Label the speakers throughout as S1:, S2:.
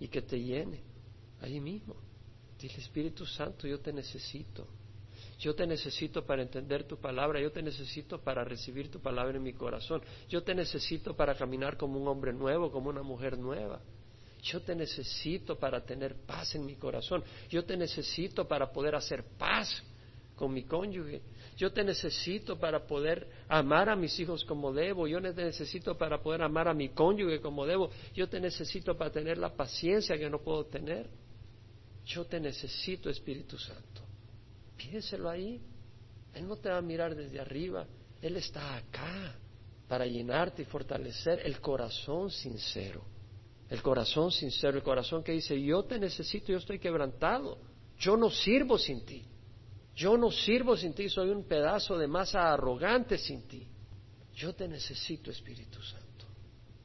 S1: y que te llene ahí mismo. Dile, Espíritu Santo, yo te necesito. Yo te necesito para entender tu palabra, yo te necesito para recibir tu palabra en mi corazón, yo te necesito para caminar como un hombre nuevo, como una mujer nueva. Yo te necesito para tener paz en mi corazón, yo te necesito para poder hacer paz con mi cónyuge, yo te necesito para poder amar a mis hijos como debo, yo te necesito para poder amar a mi cónyuge como debo, yo te necesito para tener la paciencia que no puedo tener. Yo te necesito, Espíritu Santo. Pídeselo ahí. Él no te va a mirar desde arriba. Él está acá para llenarte y fortalecer el corazón sincero. El corazón sincero, el corazón que dice, yo te necesito, yo estoy quebrantado. Yo no sirvo sin ti. Yo no sirvo sin ti, soy un pedazo de masa arrogante sin ti. Yo te necesito, Espíritu Santo.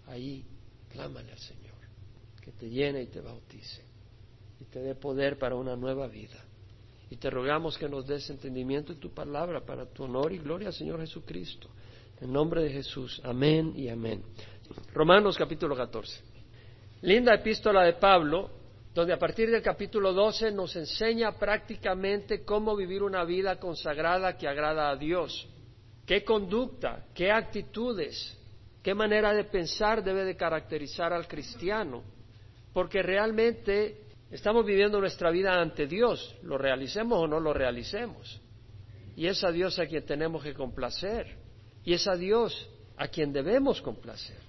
S1: Ahí, clámale al Señor, que te llene y te bautice y te dé poder para una nueva vida. Y te rogamos que nos des entendimiento en tu palabra para tu honor y gloria, Señor Jesucristo. En nombre de Jesús. Amén y amén. Romanos capítulo 14. Linda epístola de Pablo, donde a partir del capítulo 12 nos enseña prácticamente cómo vivir una vida consagrada que agrada a Dios. ¿Qué conducta, qué actitudes, qué manera de pensar debe de caracterizar al cristiano? Porque realmente Estamos viviendo nuestra vida ante Dios, lo realicemos o no lo realicemos. Y es a Dios a quien tenemos que complacer. Y es a Dios a quien debemos complacer.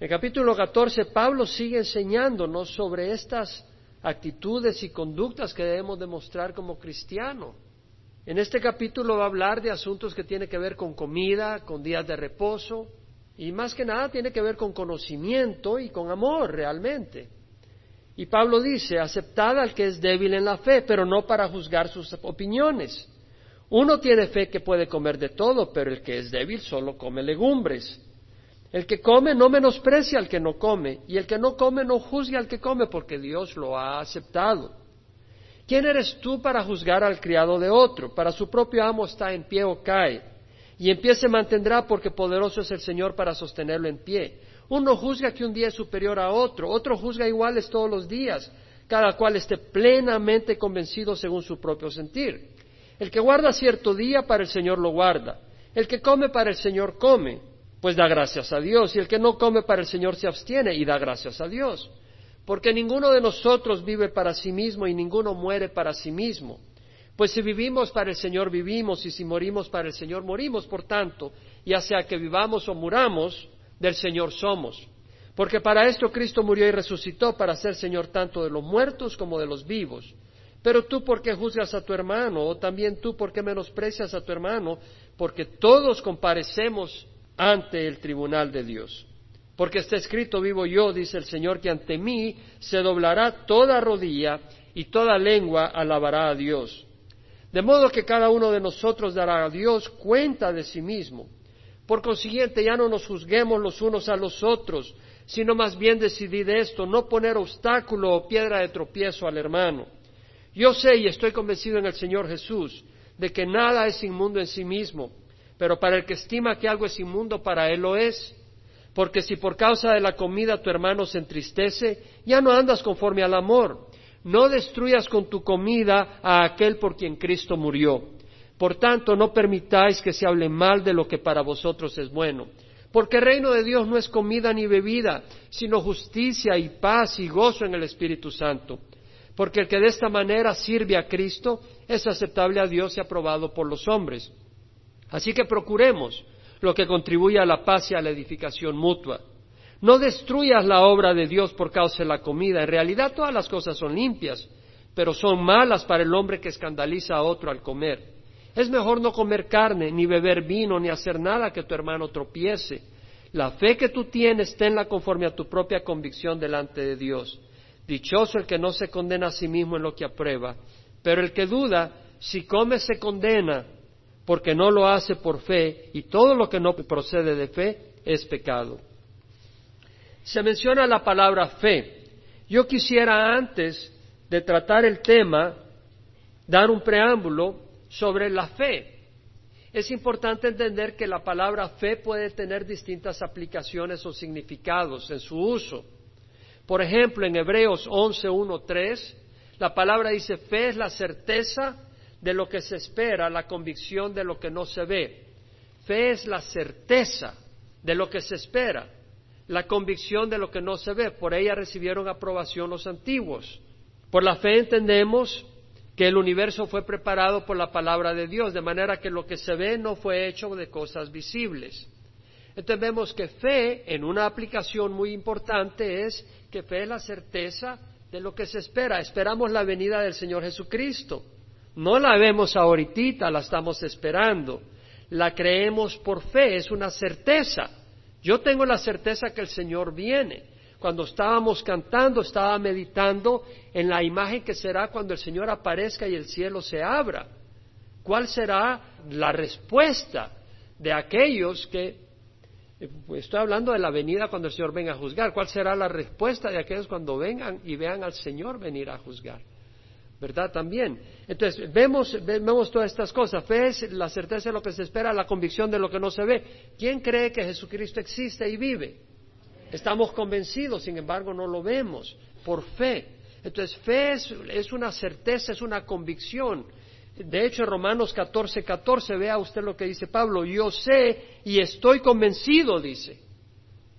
S1: En el capítulo 14, Pablo sigue enseñándonos sobre estas actitudes y conductas que debemos demostrar como cristiano. En este capítulo va a hablar de asuntos que tienen que ver con comida, con días de reposo, y más que nada tiene que ver con conocimiento y con amor realmente. Y Pablo dice, aceptad al que es débil en la fe, pero no para juzgar sus opiniones. Uno tiene fe que puede comer de todo, pero el que es débil solo come legumbres. El que come no menosprecia al que no come, y el que no come no juzgue al que come, porque Dios lo ha aceptado. ¿Quién eres tú para juzgar al criado de otro? Para su propio amo está en pie o cae, y en pie se mantendrá porque poderoso es el Señor para sostenerlo en pie. Uno juzga que un día es superior a otro, otro juzga iguales todos los días, cada cual esté plenamente convencido según su propio sentir. El que guarda cierto día para el Señor lo guarda, el que come para el Señor come, pues da gracias a Dios, y el que no come para el Señor se abstiene y da gracias a Dios. Porque ninguno de nosotros vive para sí mismo y ninguno muere para sí mismo. Pues si vivimos para el Señor vivimos y si morimos para el Señor morimos. Por tanto, ya sea que vivamos o muramos, del Señor somos. Porque para esto Cristo murió y resucitó, para ser Señor tanto de los muertos como de los vivos. Pero tú, ¿por qué juzgas a tu hermano? O también tú, ¿por qué menosprecias a tu hermano? Porque todos comparecemos ante el tribunal de Dios. Porque está escrito, vivo yo, dice el Señor, que ante mí se doblará toda rodilla y toda lengua alabará a Dios. De modo que cada uno de nosotros dará a Dios cuenta de sí mismo. Por consiguiente, ya no nos juzguemos los unos a los otros, sino más bien decidid esto, no poner obstáculo o piedra de tropiezo al hermano. Yo sé y estoy convencido en el Señor Jesús de que nada es inmundo en sí mismo, pero para el que estima que algo es inmundo, para él lo es. Porque si por causa de la comida tu hermano se entristece, ya no andas conforme al amor. No destruyas con tu comida a aquel por quien Cristo murió. Por tanto, no permitáis que se hable mal de lo que para vosotros es bueno. Porque el reino de Dios no es comida ni bebida, sino justicia y paz y gozo en el Espíritu Santo. Porque el que de esta manera sirve a Cristo es aceptable a Dios y aprobado por los hombres. Así que procuremos lo que contribuye a la paz y a la edificación mutua. No destruyas la obra de Dios por causa de la comida. En realidad todas las cosas son limpias, pero son malas para el hombre que escandaliza a otro al comer. Es mejor no comer carne, ni beber vino, ni hacer nada que tu hermano tropiece. La fe que tú tienes, tenla conforme a tu propia convicción delante de Dios. Dichoso el que no se condena a sí mismo en lo que aprueba, pero el que duda, si come se condena, porque no lo hace por fe, y todo lo que no procede de fe es pecado. Se menciona la palabra fe. Yo quisiera antes de tratar el tema, dar un preámbulo sobre la fe. Es importante entender que la palabra fe puede tener distintas aplicaciones o significados en su uso. Por ejemplo, en Hebreos 11, 1, 3, la palabra dice, fe es la certeza de lo que se espera, la convicción de lo que no se ve. Fe es la certeza de lo que se espera, la convicción de lo que no se ve. Por ella recibieron aprobación los antiguos. Por la fe entendemos que el universo fue preparado por la palabra de Dios, de manera que lo que se ve no fue hecho de cosas visibles. Entonces vemos que fe, en una aplicación muy importante, es que fe es la certeza de lo que se espera. Esperamos la venida del Señor Jesucristo. No la vemos ahorita, la estamos esperando. La creemos por fe, es una certeza. Yo tengo la certeza que el Señor viene. Cuando estábamos cantando, estaba meditando en la imagen que será cuando el Señor aparezca y el cielo se abra. ¿Cuál será la respuesta de aquellos que, eh, pues, estoy hablando de la venida cuando el Señor venga a juzgar, cuál será la respuesta de aquellos cuando vengan y vean al Señor venir a juzgar? ¿Verdad? También. Entonces, vemos, vemos todas estas cosas. Fe es la certeza de lo que se espera, la convicción de lo que no se ve. ¿Quién cree que Jesucristo existe y vive? Estamos convencidos, sin embargo, no lo vemos por fe. Entonces, fe es, una certeza, es una convicción. De hecho, en Romanos 14, 14, vea usted lo que dice Pablo, yo sé y estoy convencido, dice.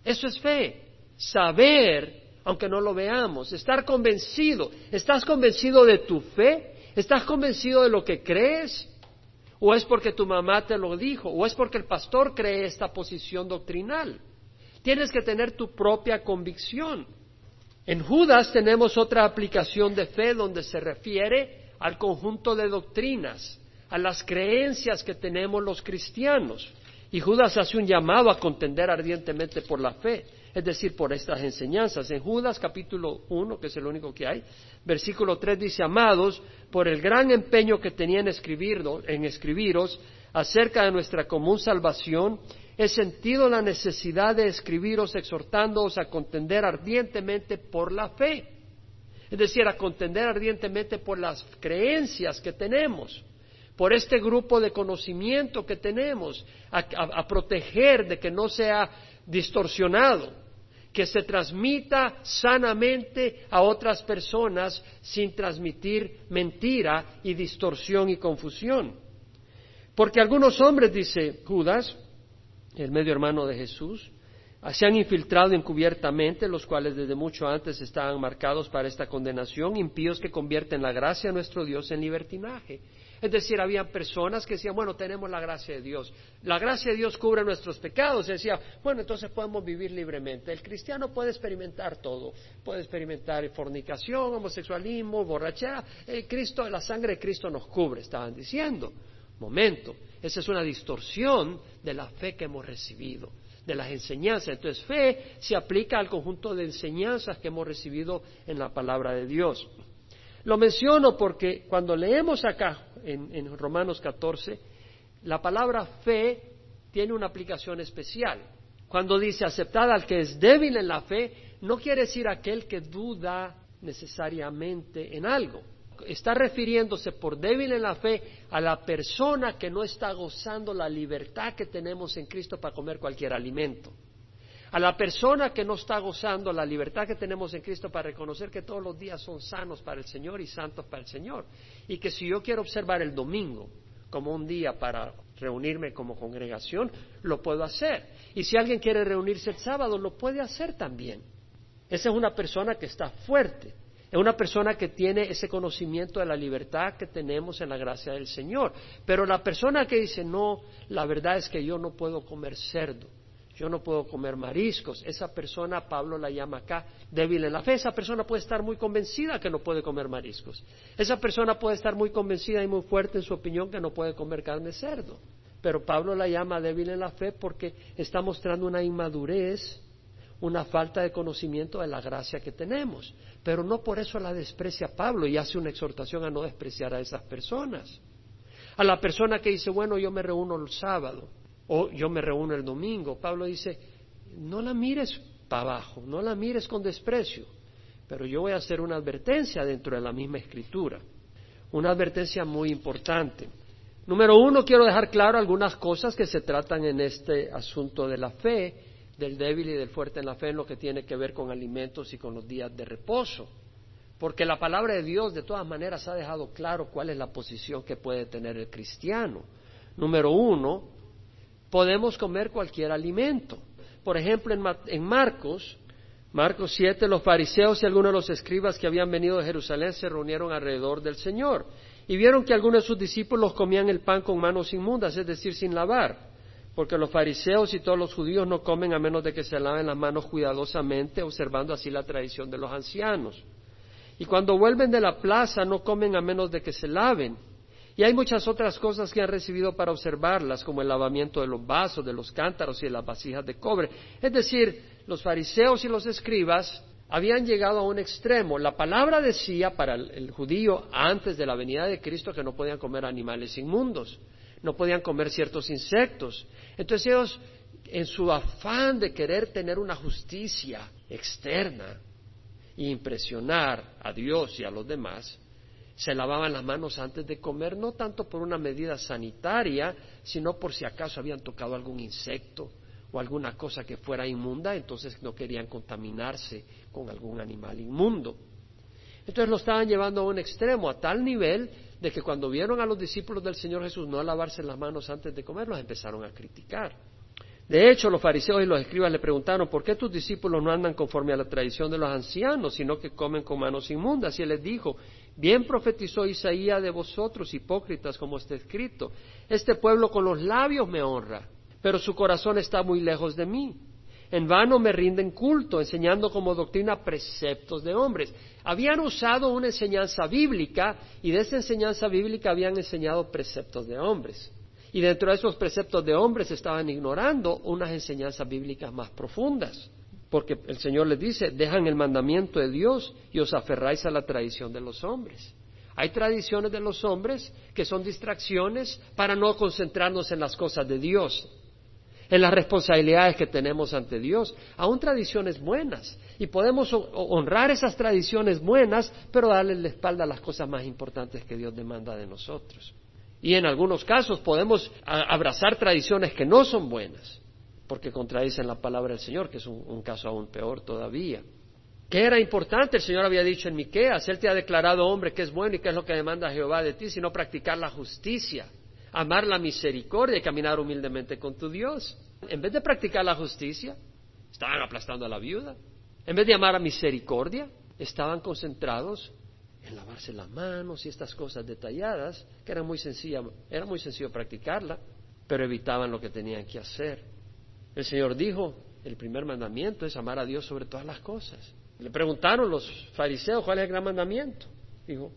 S1: Eso es fe, saber, aunque no lo veamos, estar convencido. ¿Estás convencido de tu fe? ¿Estás convencido de lo que crees? ¿O es porque tu mamá te lo dijo? ¿O es porque el pastor cree esta posición doctrinal? Tienes que tener tu propia convicción. En Judas tenemos otra aplicación de fe donde se refiere al conjunto de doctrinas, a las creencias que tenemos los cristianos. Y Judas hace un llamado a contender ardientemente por la fe, es decir, por estas enseñanzas. En Judas capítulo 1, que es el único que hay, versículo 3 dice, amados, por el gran empeño que tenían en escribiros acerca de nuestra común salvación, he sentido la necesidad de escribiros exhortándoos a contender ardientemente por la fe. Es decir, a contender ardientemente por las creencias que tenemos, por este grupo de conocimiento que tenemos, a, proteger de que no sea distorsionado, que se transmita sanamente a otras personas sin transmitir mentira y distorsión y confusión. Porque algunos hombres, dice Judas, el medio hermano de Jesús, se han infiltrado encubiertamente, los cuales desde mucho antes estaban marcados para esta condenación, impíos que convierten la gracia de nuestro Dios en libertinaje. Es decir, había personas que decían, bueno, tenemos la gracia de Dios. La gracia de Dios cubre nuestros pecados. decía, bueno, entonces podemos vivir libremente. El cristiano puede experimentar todo. Puede experimentar fornicación, homosexualismo, borrachera. El Cristo, la sangre de Cristo nos cubre, estaban diciendo. Momento. Esa es una distorsión de la fe que hemos recibido, de las enseñanzas. Entonces, fe se aplica al conjunto de enseñanzas que hemos recibido en la palabra de Dios. Lo menciono porque cuando leemos acá en, Romanos 14, la palabra fe tiene una aplicación especial. Cuando dice aceptar al que es débil en la fe, no quiere decir aquel que duda necesariamente en algo está refiriéndose por débil en la fe a la persona que no está gozando la libertad que tenemos en Cristo para comer cualquier alimento. A la persona que no está gozando la libertad que tenemos en Cristo para reconocer que todos los días son sanos para el Señor y santos para el Señor. Y que si yo quiero observar el domingo como un día para reunirme como congregación, lo puedo hacer. Y si alguien quiere reunirse el sábado, lo puede hacer también. Esa es una persona que está fuerte. Es una persona que tiene ese conocimiento de la libertad que tenemos en la gracia del Señor. Pero la persona que dice, no, la verdad es que yo no puedo comer cerdo, yo no puedo comer mariscos, esa persona, Pablo la llama acá, débil en la fe, esa persona puede estar muy convencida que no puede comer mariscos. Esa persona puede estar muy convencida y muy fuerte en su opinión que no puede comer carne de cerdo. Pero Pablo la llama débil en la fe porque está mostrando una inmadurez una falta de conocimiento de la gracia que tenemos. Pero no por eso la desprecia Pablo y hace una exhortación a no despreciar a esas personas. A la persona que dice, bueno, yo me reúno el sábado o yo me reúno el domingo, Pablo dice, no la mires para abajo, no la mires con desprecio. Pero yo voy a hacer una advertencia dentro de la misma escritura, una advertencia muy importante. Número uno, quiero dejar claro algunas cosas que se tratan en este asunto de la fe del débil y del fuerte en la fe en lo que tiene que ver con alimentos y con los días de reposo. Porque la palabra de Dios de todas maneras ha dejado claro cuál es la posición que puede tener el cristiano. Número uno, podemos comer cualquier alimento. Por ejemplo, en, Marcos, Marcos 7, los fariseos y algunos de los escribas que habían venido de Jerusalén se reunieron alrededor del Señor y vieron que algunos de sus discípulos comían el pan con manos inmundas, es decir, sin lavar porque los fariseos y todos los judíos no comen a menos de que se laven las manos cuidadosamente, observando así la tradición de los ancianos. Y cuando vuelven de la plaza no comen a menos de que se laven. Y hay muchas otras cosas que han recibido para observarlas, como el lavamiento de los vasos, de los cántaros y de las vasijas de cobre. Es decir, los fariseos y los escribas habían llegado a un extremo. La palabra decía para el, judío antes de la venida de Cristo que no podían comer animales inmundos no podían comer ciertos insectos. Entonces ellos, en su afán de querer tener una justicia externa e impresionar a Dios y a los demás, se lavaban las manos antes de comer, no tanto por una medida sanitaria, sino por si acaso habían tocado algún insecto o alguna cosa que fuera inmunda, entonces no querían contaminarse con algún animal inmundo. Entonces lo estaban llevando a un extremo, a tal nivel de que cuando vieron a los discípulos del Señor Jesús no lavarse las manos antes de comer, los empezaron a criticar. De hecho, los fariseos y los escribas le preguntaron, ¿por qué tus discípulos no andan conforme a la tradición de los ancianos, sino que comen con manos inmundas? Y él les dijo, bien profetizó Isaías de vosotros, hipócritas, como está escrito, este pueblo con los labios me honra, pero su corazón está muy lejos de mí. En vano me rinden culto, enseñando como doctrina preceptos de hombres. Habían usado una enseñanza bíblica y de esa enseñanza bíblica habían enseñado preceptos de hombres. Y dentro de esos preceptos de hombres estaban ignorando unas enseñanzas bíblicas más profundas. Porque el Señor les dice, dejan el mandamiento de Dios y os aferráis a la tradición de los hombres. Hay tradiciones de los hombres que son distracciones para no concentrarnos en las cosas de Dios en las responsabilidades que tenemos ante Dios, aún tradiciones buenas. Y podemos honrar esas tradiciones buenas, pero darle la espalda a las cosas más importantes que Dios demanda de nosotros. Y en algunos casos podemos abrazar tradiciones que no son buenas, porque contradicen la palabra del Señor, que es un, caso aún peor todavía. ¿Qué era importante? El Señor había dicho en Miqueas, Él te ha declarado hombre que es bueno y qué es lo que demanda Jehová de ti, sino practicar la justicia amar la misericordia y caminar humildemente con tu Dios. En vez de practicar la justicia, estaban aplastando a la viuda. En vez de amar la misericordia, estaban concentrados en lavarse las manos y estas cosas detalladas, que eran muy sencillas, era muy sencillo practicarla, pero evitaban lo que tenían que hacer. El Señor dijo, el primer mandamiento es amar a Dios sobre todas las cosas. Le preguntaron los fariseos cuál es el gran mandamiento. Dijo,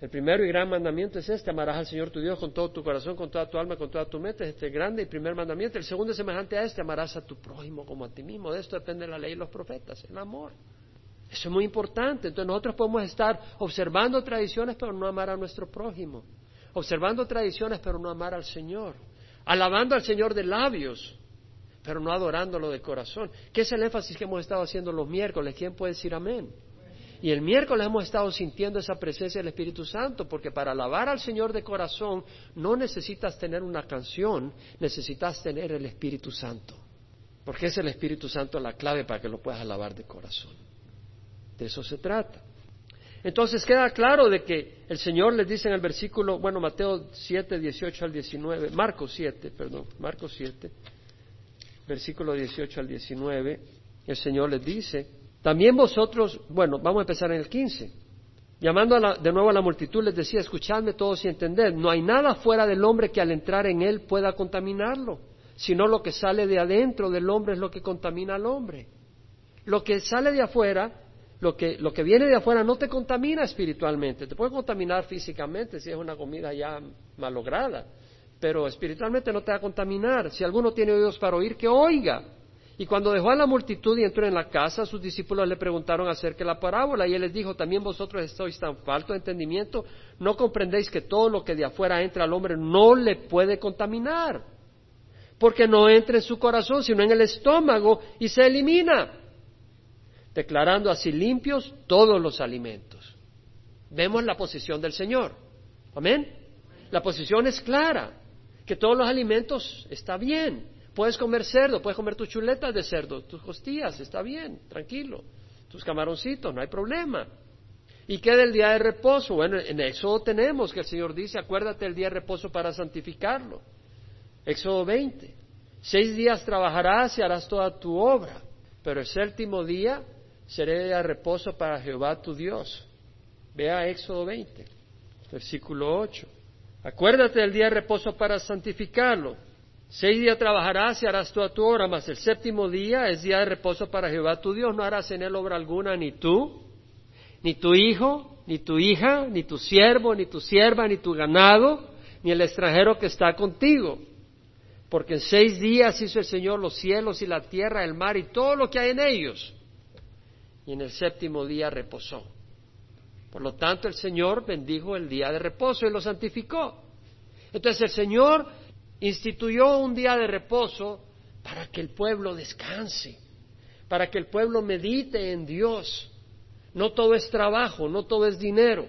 S1: el primero y gran mandamiento es este, amarás al Señor tu Dios con todo tu corazón, con toda tu alma, con toda tu mente, este grande y primer mandamiento. El segundo es semejante a este, amarás a tu prójimo como a ti mismo. De esto depende la ley y los profetas, el amor. Eso es muy importante. Entonces nosotros podemos estar observando tradiciones pero no amar a nuestro prójimo. Observando tradiciones pero no amar al Señor. Alabando al Señor de labios pero no adorándolo de corazón. ¿Qué es el énfasis que hemos estado haciendo los miércoles? ¿Quién puede decir amén? Y el miércoles hemos estado sintiendo esa presencia del Espíritu Santo, porque para alabar al Señor de corazón no necesitas tener una canción, necesitas tener el Espíritu Santo. Porque es el Espíritu Santo la clave para que lo puedas alabar de corazón. De eso se trata. Entonces queda claro de que el Señor les dice en el versículo, bueno, Mateo 7, 18 al 19, Marcos 7, perdón, Marcos 7, versículo 18 al 19, el Señor les dice, también vosotros, bueno, vamos a empezar en el 15. Llamando de nuevo a la multitud les decía, escuchadme todos y entended, no hay nada fuera del hombre que al entrar en él pueda contaminarlo, sino lo que sale de adentro del hombre es lo que contamina al hombre. Lo que sale de afuera, lo que, lo que viene de afuera no te contamina espiritualmente, te puede contaminar físicamente si es una comida ya malograda, pero espiritualmente no te va a contaminar. Si alguno tiene oídos para oír, que oiga. Y cuando dejó a la multitud y entró en la casa, sus discípulos le preguntaron acerca de la parábola y él les dijo, también vosotros estáis tan falto de entendimiento, no comprendéis que todo lo que de afuera entra al hombre no le puede contaminar, porque no entra en su corazón, sino en el estómago y se elimina, declarando así limpios todos los alimentos. Vemos la posición del Señor. Amén. La posición es clara, que todos los alimentos está bien, Puedes comer cerdo, puedes comer tus chuletas de cerdo, tus costillas, está bien, tranquilo. Tus camaroncitos, no hay problema. ¿Y qué del día de reposo? Bueno, en Éxodo tenemos que el Señor dice, acuérdate del día de reposo para santificarlo. Éxodo 20. Seis días trabajarás y harás toda tu obra, pero el séptimo día día de reposo para Jehová tu Dios. Vea Éxodo 20, versículo 8. Acuérdate del día de reposo para santificarlo. Seis días trabajarás y harás toda tu obra, mas el séptimo día es día de reposo para Jehová tu Dios. No harás en él obra alguna, ni tú, ni tu hijo, ni tu hija, ni tu siervo, ni tu sierva, ni tu ganado, ni el extranjero que está contigo. Porque en seis días hizo el Señor los cielos y la tierra, el mar y todo lo que hay en ellos. Y en el séptimo día reposó. Por lo tanto, el Señor bendijo el día de reposo y lo santificó. Entonces el Señor instituyó un día de reposo para que el pueblo descanse, para que el pueblo medite en Dios. No todo es trabajo, no todo es dinero.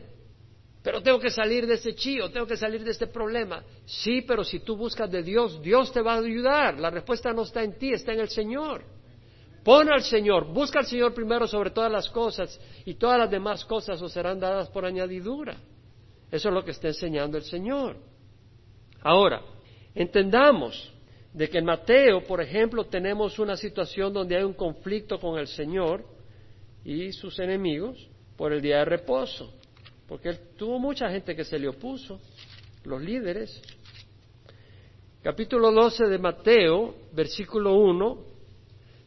S1: Pero tengo que salir de ese chío, tengo que salir de este problema. Sí, pero si tú buscas de Dios, Dios te va a ayudar. La respuesta no está en ti, está en el Señor. Pon al Señor, busca al Señor primero sobre todas las cosas y todas las demás cosas os serán dadas por añadidura. Eso es lo que está enseñando el Señor. Ahora, entendamos de que en Mateo, por ejemplo, tenemos una situación donde hay un conflicto con el Señor y sus enemigos por el día de reposo, porque él tuvo mucha gente que se le opuso, los líderes. Capítulo 12 de Mateo, versículo 1,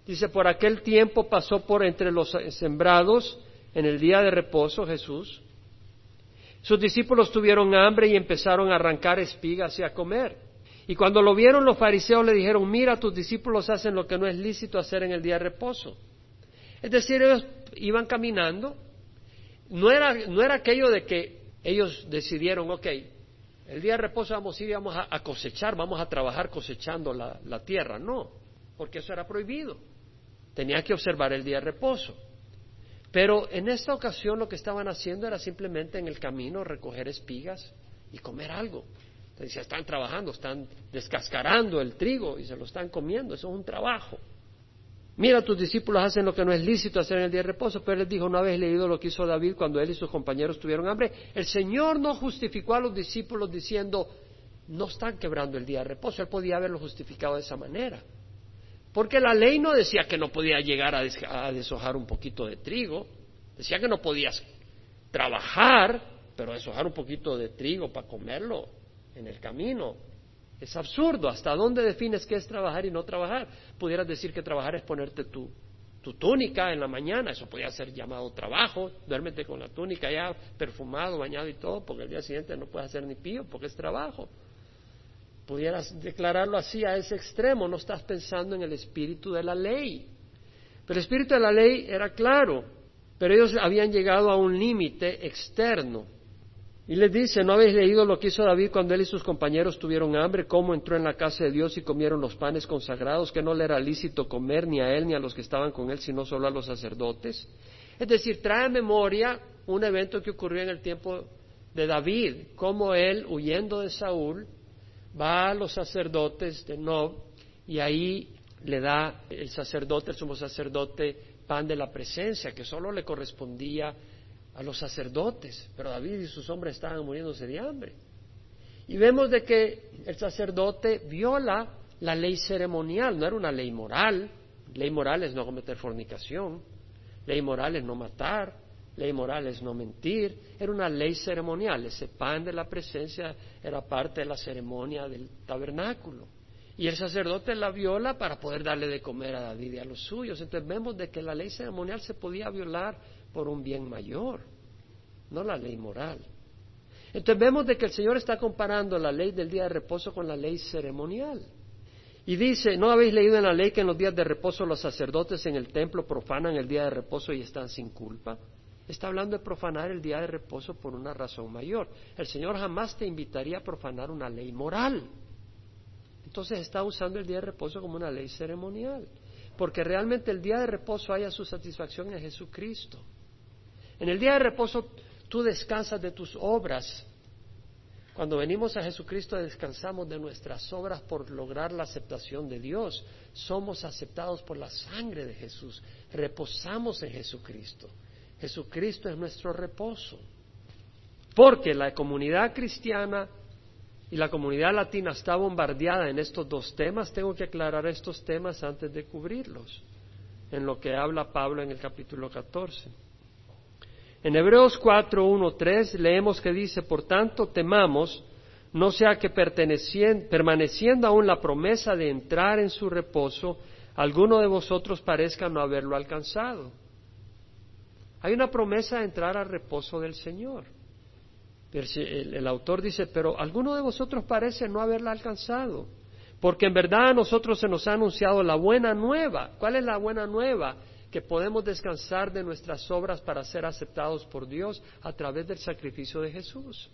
S1: Dice, por aquel tiempo pasó por entre los sembrados en el día de reposo Jesús. Sus discípulos tuvieron hambre y empezaron a arrancar espigas y a comer. Y cuando lo vieron los fariseos le dijeron, mira, tus discípulos hacen lo que no es lícito hacer en el día de reposo. Es decir, ellos iban caminando. No era, no era aquello de que ellos decidieron, ok, el día de reposo vamos a ir, vamos a, cosechar, vamos a trabajar cosechando la tierra. No, porque eso era prohibido. Tenía que observar el día de reposo. Pero en esta ocasión lo que estaban haciendo era simplemente en el camino recoger espigas y comer algo. Entonces, están trabajando, están descascarando el trigo y se lo están comiendo. Eso es un trabajo. Mira, tus discípulos hacen lo que no es lícito hacer en el día de reposo, pero les dijo, ¿no habéis leído lo que hizo David cuando él y sus compañeros tuvieron hambre? El Señor no justificó a los discípulos diciendo, no están quebrando el día de reposo. Él podía haberlo justificado de esa manera. Porque la ley no decía que no podía llegar a, deshojar un poquito de trigo, decía que no podías trabajar, pero deshojar un poquito de trigo para comerlo en el camino. Es absurdo. ¿Hasta dónde defines qué es trabajar y no trabajar? Pudieras decir que trabajar es ponerte tu, tu túnica en la mañana, eso podría ser llamado trabajo, duérmete con la túnica ya perfumado, bañado y todo, porque el día siguiente no puedes hacer ni pío, porque es trabajo pudieras declararlo así a ese extremo, no estás pensando en el espíritu de la ley. Pero el espíritu de la ley era claro, pero ellos habían llegado a un límite externo. Y les dice, ¿no habéis leído lo que hizo David cuando él y sus compañeros tuvieron hambre? ¿Cómo entró en la casa de Dios y comieron los panes consagrados? Que no le era lícito comer ni a él ni a los que estaban con él, sino solo a los sacerdotes. Es decir, trae a memoria un evento que ocurrió en el tiempo de David, cómo él, huyendo de Saúl, va a los sacerdotes de Nob y ahí le da el sacerdote, el sumo sacerdote, pan de la presencia, que solo le correspondía a los sacerdotes, pero David y sus hombres estaban muriéndose de hambre. Y vemos de que el sacerdote viola la ley ceremonial, no era una ley moral, ley moral es no cometer fornicación, ley moral es no matar, ley moral es no mentir, era una ley ceremonial, ese pan de la presencia era parte de la ceremonia del tabernáculo. Y el sacerdote la viola para poder darle de comer a David y a los suyos. Entonces vemos de que la ley ceremonial se podía violar por un bien mayor, no la ley moral. Entonces vemos de que el Señor está comparando la ley del día de reposo con la ley ceremonial. Y dice, ¿no habéis leído en la ley que en los días de reposo los sacerdotes en el templo profanan el día de reposo y están sin culpa? Está hablando de profanar el día de reposo por una razón mayor. El Señor jamás te invitaría a profanar una ley moral. Entonces está usando el día de reposo como una ley ceremonial. Porque realmente el día de reposo haya su satisfacción en Jesucristo. En el día de reposo tú descansas de tus obras. Cuando venimos a Jesucristo descansamos de nuestras obras por lograr la aceptación de Dios. Somos aceptados por la sangre de Jesús. Reposamos en Jesucristo. Jesucristo es nuestro reposo. Porque la comunidad cristiana y la comunidad latina está bombardeada en estos dos temas. Tengo que aclarar estos temas antes de cubrirlos, en lo que habla Pablo en el capítulo 14. En Hebreos 4, 1, 3 leemos que dice, por tanto, temamos, no sea que permaneciendo aún la promesa de entrar en su reposo, alguno de vosotros parezca no haberlo alcanzado. Hay una promesa de entrar al reposo del Señor. El, el, autor dice, pero alguno de vosotros parece no haberla alcanzado, porque en verdad a nosotros se nos ha anunciado la buena nueva. ¿Cuál es la buena nueva? que podemos descansar de nuestras obras para ser aceptados por Dios a través del sacrificio de Jesús,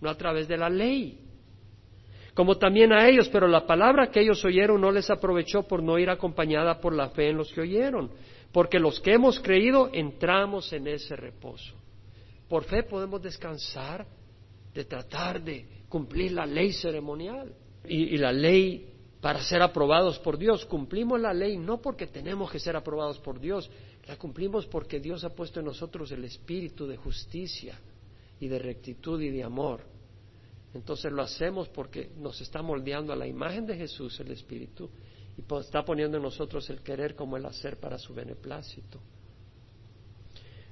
S1: no a través de la ley. Como también a ellos, pero la palabra que ellos oyeron no les aprovechó por no ir acompañada por la fe en los que oyeron, porque los que hemos creído entramos en ese reposo. Por fe podemos descansar de tratar de cumplir la ley ceremonial y, la ley para ser aprobados por Dios. Cumplimos la ley no porque tenemos que ser aprobados por Dios, la cumplimos porque Dios ha puesto en nosotros el espíritu de justicia y de rectitud y de amor. Entonces lo hacemos porque nos está moldeando a la imagen de Jesús el espíritu y está poniendo en nosotros el querer como el hacer para su beneplácito.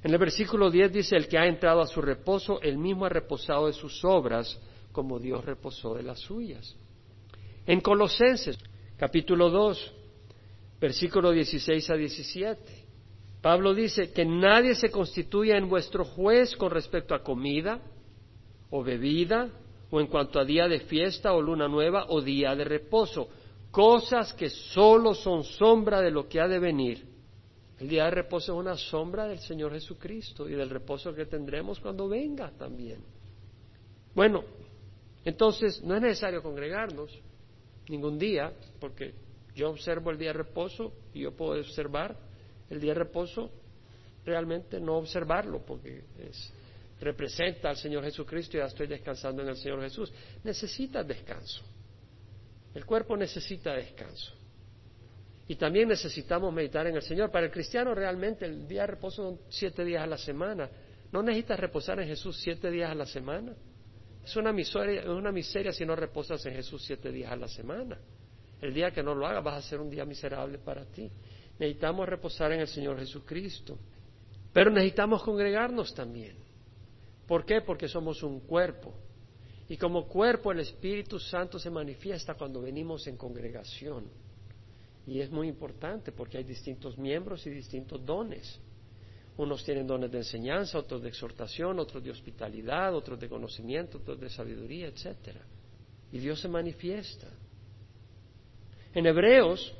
S1: En el versículo 10 dice, el que ha entrado a su reposo, él mismo ha reposado de sus obras como Dios reposó de las suyas. En Colosenses, capítulo 2, versículo 16 a 17, Pablo dice que nadie se constituya en vuestro juez con respecto a comida o bebida o en cuanto a día de fiesta o luna nueva o día de reposo, cosas que solo son sombra de lo que ha de venir. El día de reposo es una sombra del Señor Jesucristo y del reposo que tendremos cuando venga también. Bueno, entonces no es necesario congregarnos, ningún día, porque yo observo el día de reposo y yo puedo observar el día de reposo, realmente no observarlo, porque es, representa al Señor Jesucristo y ya estoy descansando en el Señor Jesús. Necesita descanso. El cuerpo necesita descanso. Y también necesitamos meditar en el Señor. Para el cristiano realmente el día de reposo son siete días a la semana. No necesitas reposar en Jesús siete días a la semana. Es una miseria, es una miseria si no reposas en Jesús siete días a la semana. El día que no lo hagas vas a ser un día miserable para ti. Necesitamos reposar en el Señor Jesucristo. Pero necesitamos congregarnos también. ¿Por qué? Porque somos un cuerpo. Y como cuerpo el Espíritu Santo se manifiesta cuando venimos en congregación. Y es muy importante porque hay distintos miembros y distintos dones. Unos tienen dones de enseñanza, otros de exhortación, otros de hospitalidad, otros de conocimiento, otros de sabiduría, etcétera. Y Dios se manifiesta. En Hebreos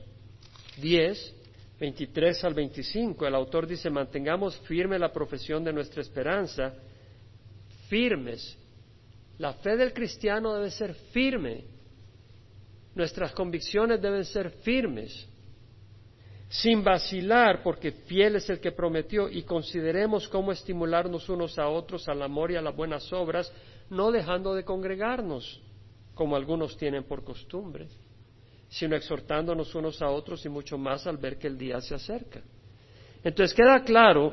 S1: 10, 23 al 25, el autor dice, mantengamos firme la profesión de nuestra esperanza, firmes. La fe del cristiano debe ser firme. Nuestras convicciones deben ser firmes sin vacilar, porque fiel es el que prometió, y consideremos cómo estimularnos unos a otros al amor y a las buenas obras, no dejando de congregarnos, como algunos tienen por costumbre, sino exhortándonos unos a otros y mucho más al ver que el día se acerca. Entonces queda claro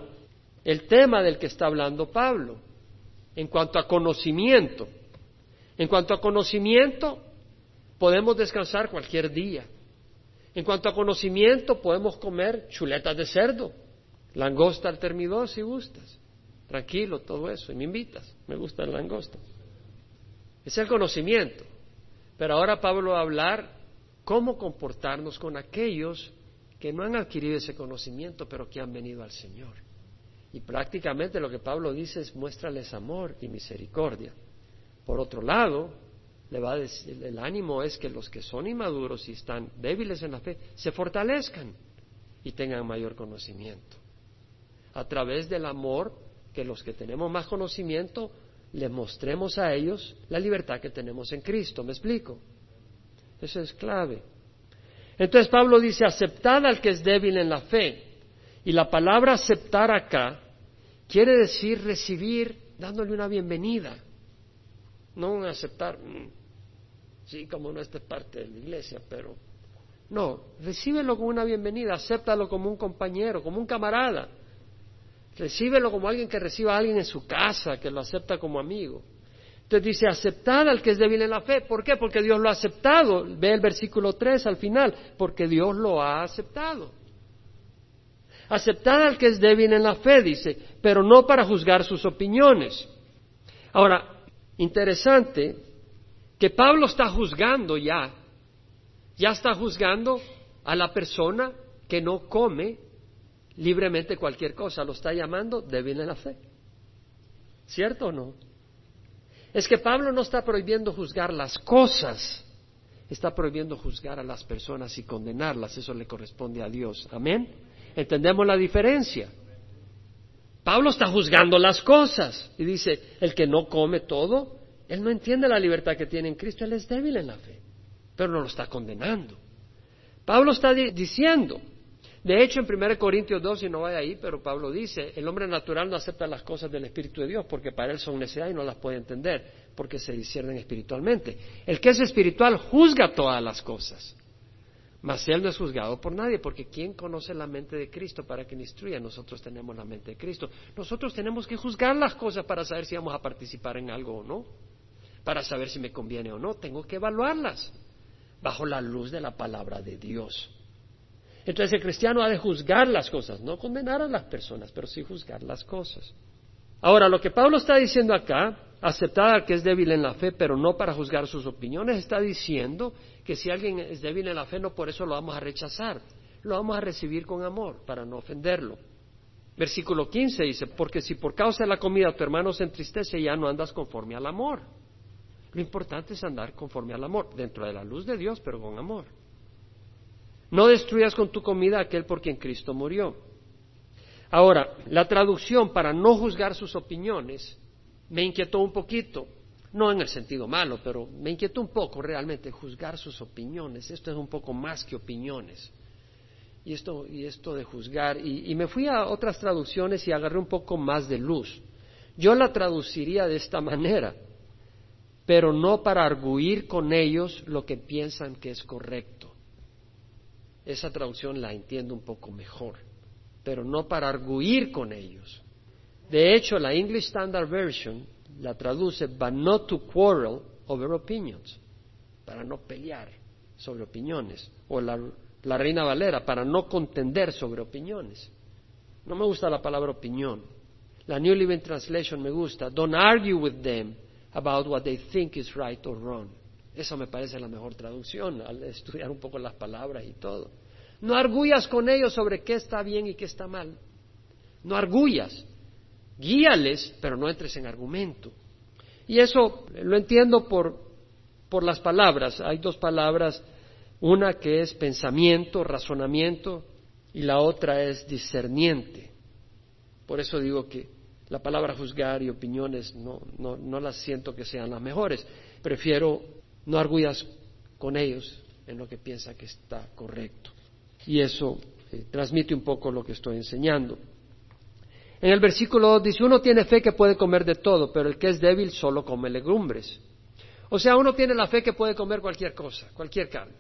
S1: el tema del que está hablando Pablo, en cuanto a conocimiento. En cuanto a conocimiento, podemos descansar cualquier día. En cuanto a conocimiento, podemos comer chuletas de cerdo, langosta al termidor si gustas. Tranquilo, todo eso. Y me invitas. Me gusta el langosta. Es el conocimiento. Pero ahora Pablo va a hablar cómo comportarnos con aquellos que no han adquirido ese conocimiento, pero que han venido al Señor. Y prácticamente lo que Pablo dice es muéstrales amor y misericordia. Por otro lado, va el ánimo es que los que son inmaduros y están débiles en la fe se fortalezcan y tengan mayor conocimiento. A través del amor que los que tenemos más conocimiento les mostremos a ellos la libertad que tenemos en Cristo. ¿Me explico? Eso es clave. Entonces Pablo dice, aceptad al que es débil en la fe. Y la palabra aceptar acá quiere decir recibir dándole una bienvenida No un aceptar, mm, sí, como no es parte de la iglesia, pero no, recíbelo como una bienvenida, acéptalo como un compañero, como un camarada. Recíbelo como alguien que reciba a alguien en su casa, que lo acepta como amigo. Entonces dice, aceptad al que es débil en la fe. ¿Por qué? Porque Dios lo ha aceptado. Ve el versículo 3 al final, porque Dios lo ha aceptado. Aceptad al que es débil en la fe, dice, pero no para juzgar sus opiniones. Ahora, interesante que Pablo está juzgando ya ya está juzgando a la persona que no come libremente cualquier cosa, lo está llamando débil en la fe. ¿Cierto o no? Es que Pablo no está prohibiendo juzgar las cosas, está prohibiendo juzgar a las personas y condenarlas, eso le corresponde a Dios. Amén. ¿Entendemos la diferencia? Pablo está juzgando las cosas y dice, el que no come todo, él no entiende la libertad que tiene en Cristo, él es débil en la fe pero no lo está condenando. Pablo está diciendo, de hecho en 1 Corintios 2, y no vaya ahí, pero Pablo dice, el hombre natural no acepta las cosas del Espíritu de Dios porque para él son necedad y no las puede entender porque se disciernen espiritualmente. El que es espiritual juzga todas las cosas, mas él no es juzgado por nadie porque ¿quién conoce la mente de Cristo para que le instruya? Nosotros tenemos la mente de Cristo. Nosotros tenemos que juzgar las cosas para saber si vamos a participar en algo o no, para saber si me conviene o no, tengo que evaluarlas bajo la luz de la palabra de Dios. Entonces el cristiano ha de juzgar las cosas, no condenar a las personas, pero sí juzgar las cosas. Ahora, lo que Pablo está diciendo acá, aceptar que es débil en la fe, pero no para juzgar sus opiniones, está diciendo que si alguien es débil en la fe, no por eso lo vamos a rechazar, lo vamos a recibir con amor, para no ofenderlo. Versículo 15 dice, porque si por causa de la comida tu hermano se entristece, ya no andas conforme al amor. Lo importante es andar conforme al amor, dentro de la luz de Dios, pero con amor. No destruyas con tu comida aquel por quien Cristo murió. Ahora, la traducción para no juzgar sus opiniones me inquietó un poquito, no en el sentido malo, pero me inquietó un poco realmente juzgar sus opiniones. Esto es un poco más que opiniones. Y esto, y esto de juzgar, y, me fui a otras traducciones y agarré un poco más de luz. Yo la traduciría de esta manera pero no para arguir con ellos lo que piensan que es correcto. Esa traducción la entiendo un poco mejor, pero no para arguir con ellos. De hecho, la English Standard Version la traduce, but not to quarrel over opinions, para no pelear sobre opiniones, o la, la Reina Valera, para no contender sobre opiniones. No me gusta la palabra opinión. La New Living Translation me gusta, don't argue with them, about what they think is right or wrong. Eso me parece la mejor traducción al estudiar un poco las palabras y todo. No arguyas con ellos sobre qué está bien y qué está mal. No arguyas. Guíales, pero no entres en argumento. Y eso lo entiendo por, por las palabras. Hay dos palabras, una que es pensamiento, razonamiento, y la otra es discerniente. Por eso digo que la palabra juzgar y opiniones no, no, no las siento que sean las mejores. Prefiero no arguyas con ellos en lo que piensa que está correcto. Y eso eh, transmite un poco lo que estoy enseñando. En el versículo 2 dice, uno tiene fe que puede comer de todo, pero el que es débil solo come legumbres. O sea, uno tiene la fe que puede comer cualquier cosa, cualquier carne.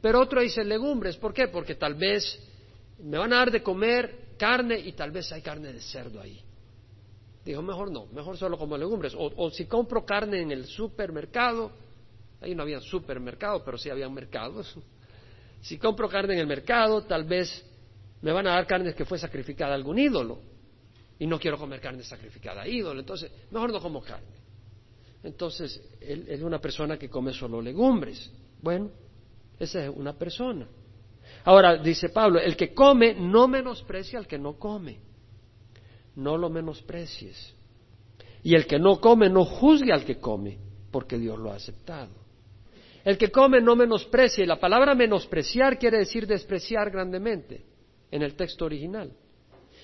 S1: Pero otro dice legumbres, ¿por qué? Porque tal vez me van a dar de comer carne y tal vez hay carne de cerdo ahí. Dijo, mejor no, mejor solo como legumbres. O, si compro carne en el supermercado, ahí no había supermercado, pero sí había mercados. Si compro carne en el mercado, tal vez me van a dar carne que fue sacrificada a algún ídolo. Y no quiero comer carne sacrificada ídolo, entonces mejor no como carne. Entonces, él es una persona que come solo legumbres. Bueno, esa es una persona. Ahora, dice Pablo, el que come no menosprecia al que no come no lo menosprecies. Y el que no come, no juzgue al que come, porque Dios lo ha aceptado. El que come no menosprecie. Y la palabra menospreciar quiere decir despreciar grandemente en el texto original.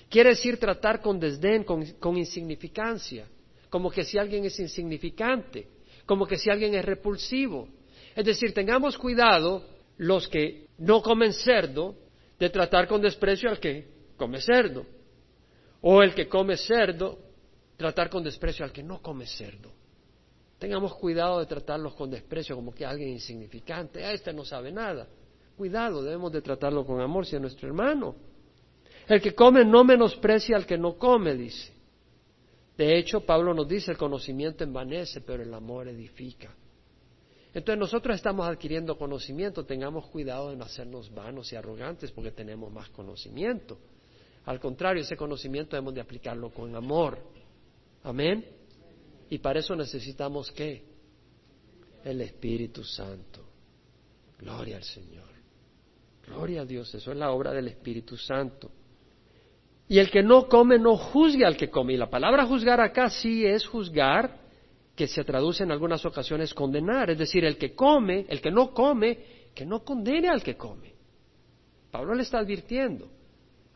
S1: Quiere decir tratar con desdén, con, insignificancia, como que si alguien es insignificante, como que si alguien es repulsivo. Es decir, tengamos cuidado los que no comen cerdo de tratar con desprecio al que come cerdo. O el que come cerdo, tratar con desprecio al que no come cerdo. Tengamos cuidado de tratarlos con desprecio, como que alguien insignificante, ah, este no sabe nada. Cuidado, debemos de tratarlo con amor si es nuestro hermano. El que come no menosprecia al que no come, dice. De hecho, Pablo nos dice, el conocimiento envanece, pero el amor edifica. Entonces nosotros estamos adquiriendo conocimiento, tengamos cuidado de no hacernos vanos y arrogantes porque tenemos más conocimiento. Al contrario, ese conocimiento debemos de aplicarlo con amor. Amén. Y para eso necesitamos qué? El Espíritu Santo. Gloria al Señor. Gloria a Dios. Eso es la obra del Espíritu Santo. Y el que no come no juzgue al que come. Y la palabra juzgar acá sí es juzgar, que se traduce en algunas ocasiones condenar. Es decir, el que come, el que no come, que no condene al que come. Pablo le está advirtiendo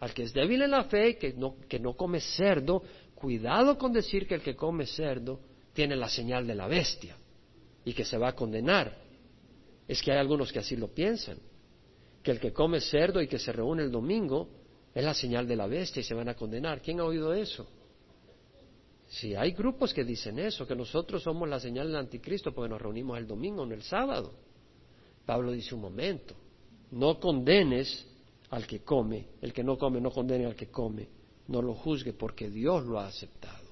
S1: al que es débil en la fe, que no, que no come cerdo, cuidado con decir que el que come cerdo tiene la señal de la bestia y que se va a condenar. Es que hay algunos que así lo piensan, que el que come cerdo y que se reúne el domingo es la señal de la bestia y se van a condenar. ¿Quién ha oído eso? Si hay grupos que dicen eso, que nosotros somos la señal del anticristo porque nos reunimos el domingo, no el sábado. Pablo dice un momento, no condenes al que come, el que no come no condene al que come, no lo juzgue porque Dios lo ha aceptado.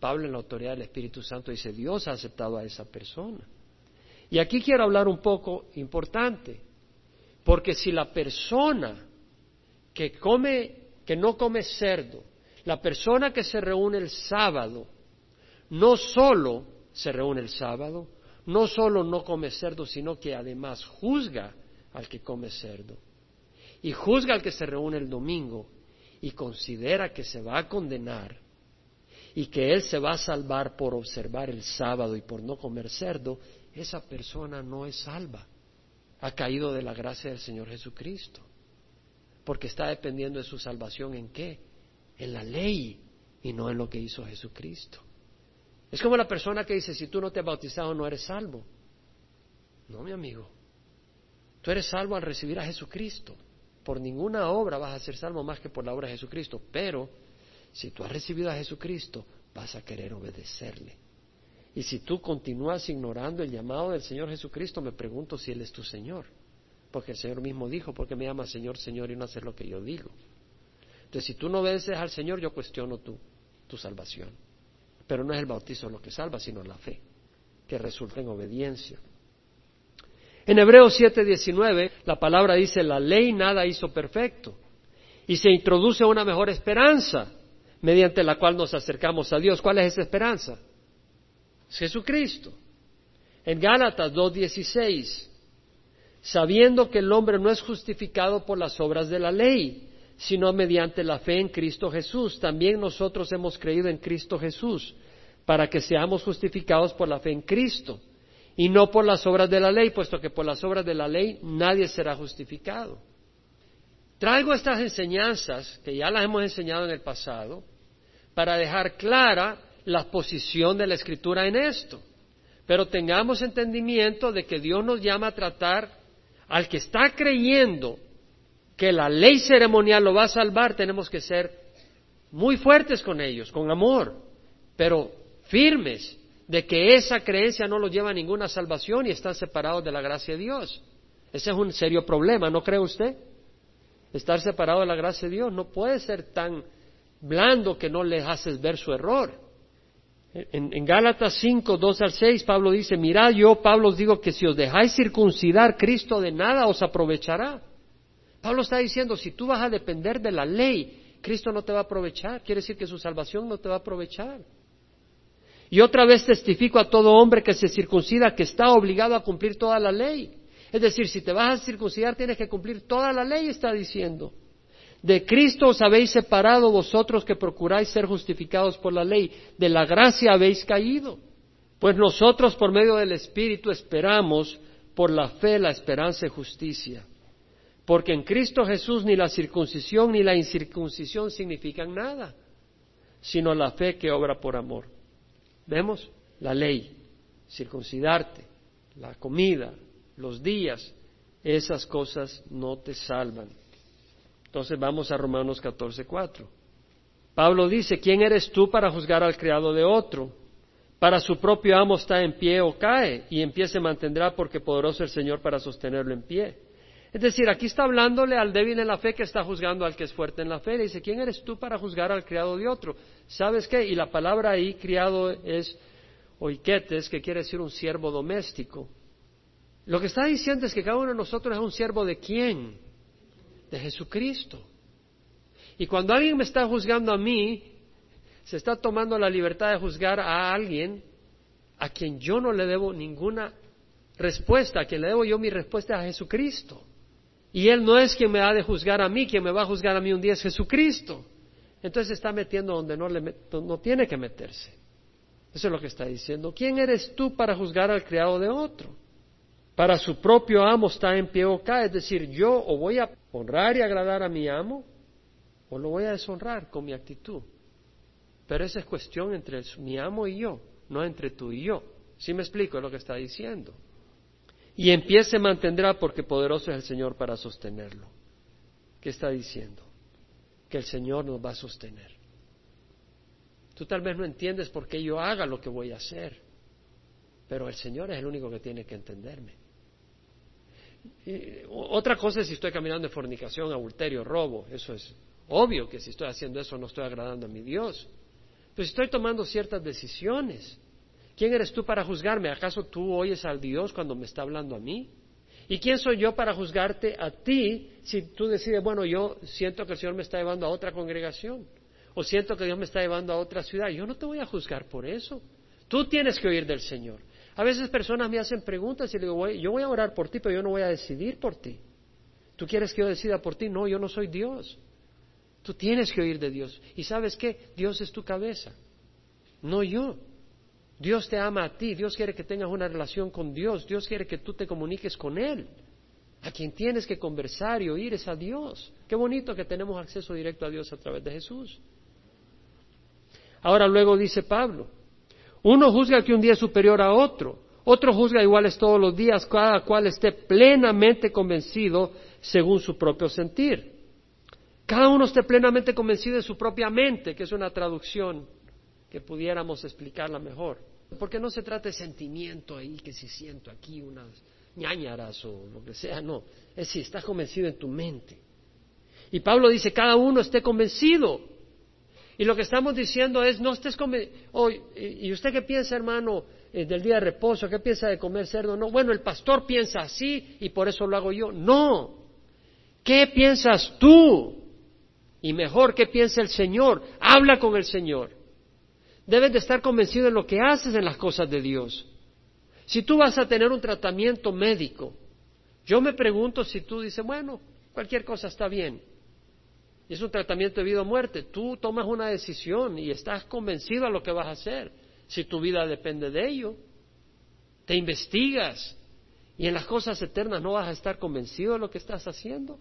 S1: Pablo en la autoridad del Espíritu Santo dice, Dios ha aceptado a esa persona. Y aquí quiero hablar un poco importante, porque si la persona que come, que no come cerdo, la persona que se reúne el sábado, no solo se reúne el sábado, no solo no come cerdo, sino que además juzga al que come cerdo. Y juzga al que se reúne el domingo y considera que se va a condenar y que él se va a salvar por observar el sábado y por no comer cerdo, esa persona no es salva. Ha caído de la gracia del Señor Jesucristo. Porque está dependiendo de su salvación en qué? En la ley y no en lo que hizo Jesucristo. Es como la persona que dice, si tú no te has bautizado no eres salvo. No, mi amigo. Tú eres salvo al recibir a Jesucristo por ninguna obra vas a ser salvo más que por la obra de Jesucristo, pero si tú has recibido a Jesucristo, vas a querer obedecerle. Y si tú continúas ignorando el llamado del Señor Jesucristo, me pregunto si Él es tu Señor. Porque el Señor mismo dijo, ¿por qué me llamas Señor, Señor y no hacer lo que yo digo? Entonces, si tú no obedeces al Señor, yo cuestiono tu, tu salvación. Pero no es el bautizo lo que salva, sino la fe, que resulta en obediencia. En Hebreos 7:19 la palabra dice, la ley nada hizo perfecto. Y se introduce una mejor esperanza mediante la cual nos acercamos a Dios. ¿Cuál es esa esperanza? Jesucristo. En Gálatas 2:16, sabiendo que el hombre no es justificado por las obras de la ley, sino mediante la fe en Cristo Jesús. También nosotros hemos creído en Cristo Jesús para que seamos justificados por la fe en Cristo y no por las obras de la ley, puesto que por las obras de la ley nadie será justificado. Traigo estas enseñanzas, que ya las hemos enseñado en el pasado, para dejar clara la posición de la Escritura en esto. Pero tengamos entendimiento de que Dios nos llama a tratar al que está creyendo que la ley ceremonial lo va a salvar, tenemos que ser muy fuertes con ellos, con amor, pero firmes de que esa creencia no los lleva a ninguna salvación y están separados de la gracia de Dios. Ese es un serio problema, ¿no cree usted? Estar separado de la gracia de Dios no puede ser tan blando que no les haces ver su error. En, Gálatas 5, 2 al 6, Pablo dice, mirad, yo, Pablo, os digo que si os dejáis circuncidar, Cristo de nada os aprovechará. Pablo está diciendo, si tú vas a depender de la ley, Cristo no te va a aprovechar. Quiere decir que su salvación no te va a aprovechar. Y otra vez testifico a todo hombre que se circuncida que está obligado a cumplir toda la ley. Es decir, si te vas a circuncidar tienes que cumplir toda la ley, está diciendo. De Cristo os habéis separado vosotros que procuráis ser justificados por la ley. De la gracia habéis caído. Pues nosotros por medio del Espíritu esperamos por la fe la esperanza y justicia. Porque en Cristo Jesús ni la circuncisión ni la incircuncisión significan nada, sino la fe que obra por amor. Vemos la ley, circuncidarte, la comida, los días, esas cosas no te salvan. Entonces vamos a Romanos 14, 4. Pablo dice, ¿quién eres tú para juzgar al criado de otro? para su propio amo está en pie o cae, y en pie se mantendrá porque poderoso el Señor para sostenerlo en pie. Es decir, aquí está hablándole al débil en la fe que está juzgando al que es fuerte en la fe. Le dice, ¿quién eres tú para juzgar al criado de otro? ¿Sabes qué? Y la palabra ahí, criado, es oiquetes, que quiere decir un siervo doméstico. Lo que está diciendo es que cada uno de nosotros es un siervo de quién? De Jesucristo. Y cuando alguien me está juzgando a mí, se está tomando la libertad de juzgar a alguien a quien yo no le debo ninguna respuesta, a quien le debo yo mi respuesta a Jesucristo. Y Él no es quien me ha de juzgar a mí, quien me va a juzgar a mí un día es Jesucristo. Entonces se está metiendo donde no, le, no tiene que meterse. Eso es lo que está diciendo. ¿Quién eres tú para juzgar al criado de otro? Para su propio amo está en pie o cae. Es decir, yo o voy a honrar y agradar a mi amo o lo voy a deshonrar con mi actitud. Pero esa es cuestión entre mi amo y yo, no entre tú y yo. ¿Sí me explico lo que está diciendo? Y en pie se mantendrá porque poderoso es el Señor para sostenerlo. ¿Qué está diciendo? Que el Señor nos va a sostener. Tú tal vez no entiendes por qué yo haga lo que voy a hacer, pero el Señor es el único que tiene que entenderme. Otra cosa es si estoy caminando de fornicación, adulterio, robo. Eso es obvio que si estoy haciendo eso no estoy agradando a mi Dios. Pero si estoy tomando ciertas decisiones, ¿Quién eres tú para juzgarme? ¿Acaso tú oyes al Dios cuando me está hablando a mí? ¿Y quién soy yo para juzgarte a ti si tú decides, bueno, yo siento que el Señor me está llevando a otra congregación o siento que Dios me está llevando a otra ciudad? Yo no te voy a juzgar por eso. Tú tienes que oír del Señor. A veces personas me hacen preguntas y le digo, yo voy a orar por ti, pero yo no voy a decidir por ti. ¿Tú quieres que yo decida por ti? No, yo no soy Dios. Tú tienes que oír de Dios. ¿Y sabes qué? Dios es tu cabeza, no yo. Dios te ama a ti, Dios quiere que tengas una relación con Dios, Dios quiere que tú te comuniques con Él. A quien tienes que conversar y oír es a Dios. Qué bonito que tenemos acceso directo a Dios a través de Jesús. Ahora luego dice Pablo, uno juzga que un día es superior a otro, otro juzga iguales todos los días, cada cual esté plenamente convencido según su propio sentir. Cada uno esté plenamente convencido de su propia mente, que es una traducción que pudiéramos explicarla mejor. Porque no se trata de sentimiento ahí, que si siento aquí unas ñañaras o lo que sea, no. Es si estás convencido en tu mente. Y Pablo dice, cada uno esté convencido. Y lo que estamos diciendo es, no estés convencido. ¿Y usted qué piensa, hermano, eh, del día de reposo? ¿Qué piensa de comer cerdo? No, bueno, el pastor piensa así y por eso lo hago yo. No. ¿Qué piensas tú? Y mejor, ¿qué piensa el Señor? Habla con el Señor. Debes de estar convencido en lo que haces en las cosas de Dios. Si tú vas a tener un tratamiento médico, yo me pregunto si tú dices, bueno, cualquier cosa está bien. Es un tratamiento de vida o muerte. Tú tomas una decisión y estás convencido a lo que vas a hacer. Si tu vida depende de ello, te investigas y en las cosas eternas no vas a estar convencido de lo que estás haciendo.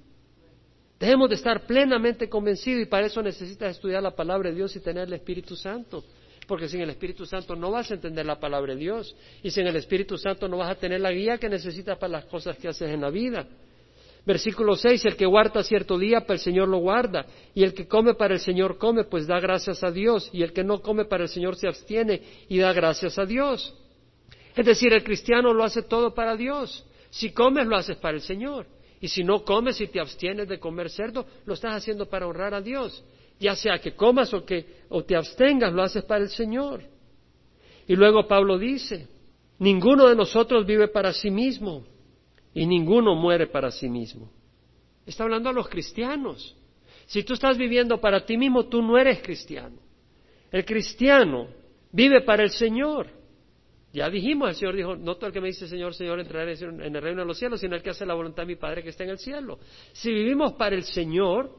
S1: Debemos de estar plenamente convencidos y para eso necesitas estudiar la palabra de Dios y tener el Espíritu Santo. Porque sin el Espíritu Santo no vas a entender la palabra de Dios. Y sin el Espíritu Santo no vas a tener la guía que necesitas para las cosas que haces en la vida. Versículo 6, el que guarda cierto día, para el Señor lo guarda. Y el que come para el Señor come, pues da gracias a Dios. Y el que no come para el Señor se abstiene y da gracias a Dios. Es decir, el cristiano lo hace todo para Dios. Si comes, lo haces para el Señor. Y si no comes y te abstienes de comer cerdo, lo estás haciendo para honrar a Dios ya sea que comas o que o te abstengas, lo haces para el Señor. Y luego Pablo dice, ninguno de nosotros vive para sí mismo y ninguno muere para sí mismo. Está hablando a los cristianos. Si tú estás viviendo para ti mismo, tú no eres cristiano. El cristiano vive para el Señor. Ya dijimos, el Señor dijo, no todo el que me dice Señor, Señor entrará en el reino de los cielos, sino el que hace la voluntad de mi Padre que está en el cielo. Si vivimos para el Señor,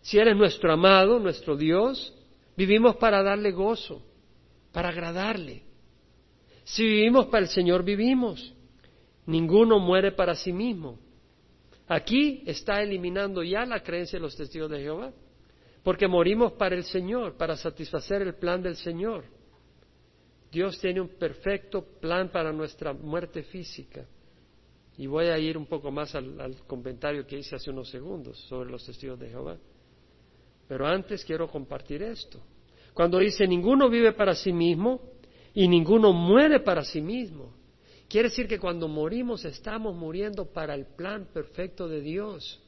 S1: si eres nuestro amado, nuestro Dios, vivimos para darle gozo, para agradarle. Si vivimos para el Señor, vivimos. Ninguno muere para sí mismo. Aquí está eliminando ya la creencia de los testigos de Jehová, porque morimos para el Señor, para satisfacer el plan del Señor. Dios tiene un perfecto plan para nuestra muerte física. Y voy a ir un poco más al, al comentario que hice hace unos segundos sobre los testigos de Jehová. Pero antes quiero compartir esto. Cuando dice ninguno vive para sí mismo, Y ninguno muere para sí mismo. Quiere decir que cuando morimos estamos muriendo para el plan perfecto de Dios,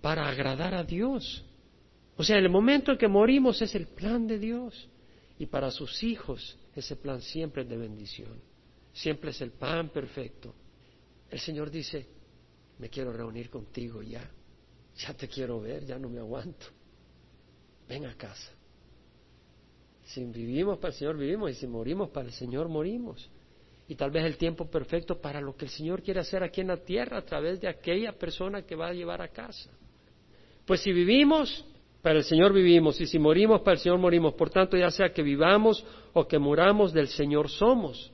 S1: para agradar a Dios. O sea, en el momento en que morimos es el plan de Dios. Y para sus hijos ese plan siempre es de bendición. Siempre es el pan perfecto. El Señor dice, me quiero reunir contigo ya. Ya te quiero ver, ya no me aguanto. Ven a casa. Si vivimos para el Señor, vivimos. Y si morimos para el Señor, morimos. Y tal vez el tiempo perfecto para lo que el Señor quiere hacer aquí en la tierra a través de aquella persona que va a llevar a casa. Pues si vivimos, para el Señor vivimos. Y si morimos, para el Señor morimos. Por tanto, ya sea que vivamos o que muramos, del Señor somos.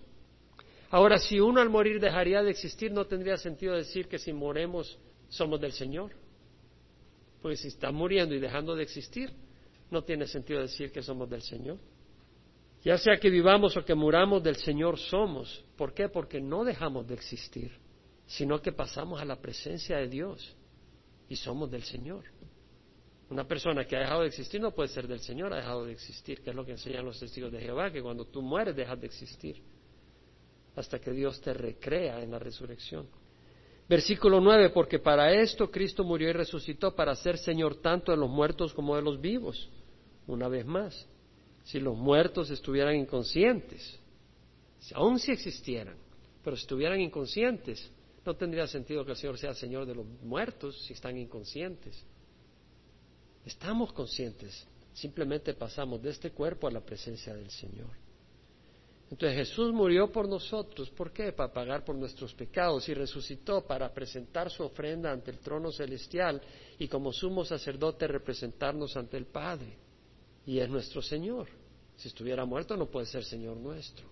S1: Ahora, si uno al morir dejaría de existir, no tendría sentido decir que si moremos somos del Señor. Porque si está muriendo y dejando de existir, no tiene sentido decir que somos del Señor. Ya sea que vivamos o que muramos del Señor somos. ¿Por qué? Porque no dejamos de existir, sino que pasamos a la presencia de Dios y somos del Señor. Una persona que ha dejado de existir no puede ser del Señor, ha dejado de existir, que es lo que enseñan los testigos de Jehová, que cuando tú mueres dejas de existir, hasta que Dios te recrea en la resurrección. Versículo 9, porque para esto Cristo murió y resucitó, para ser Señor tanto de los muertos como de los vivos. Una vez más, si los muertos estuvieran inconscientes, aun si existieran, pero si estuvieran inconscientes, no tendría sentido que el Señor sea Señor de los muertos si están inconscientes. Estamos conscientes, simplemente pasamos de este cuerpo a la presencia del Señor. Entonces Jesús murió por nosotros. ¿Por qué? Para pagar por nuestros pecados y resucitó para presentar su ofrenda ante el trono celestial y como sumo sacerdote representarnos ante el Padre. Y es nuestro Señor. Si estuviera muerto no puede ser Señor nuestro.